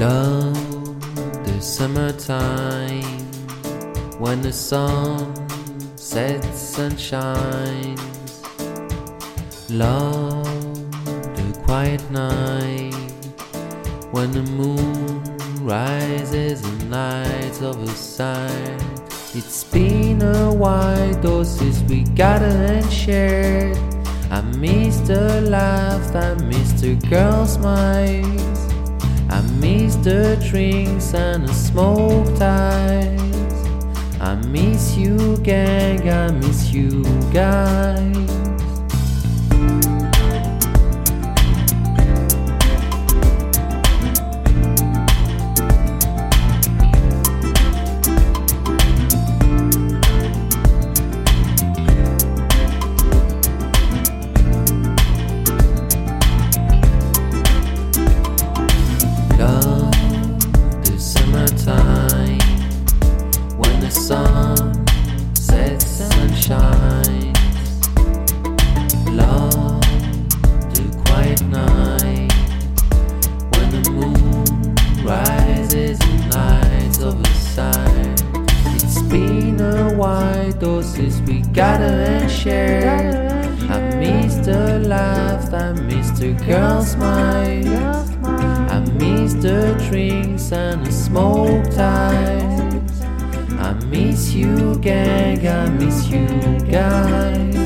Love the summertime when the sun sets and shines. Love the quiet night when the moon rises and lights over sight. It's been a while, since we gathered and shared. I miss the laughs, I miss the girls' smiles. I miss the drinks and the smoke ties. I miss you, gang, I miss you, guys. Rises and lights over sight. It's been a while though since we gathered and shared. I miss the laughs, I miss the girls' smiles. I miss the drinks and the smoke ties. I miss you, gang, I miss you, guys.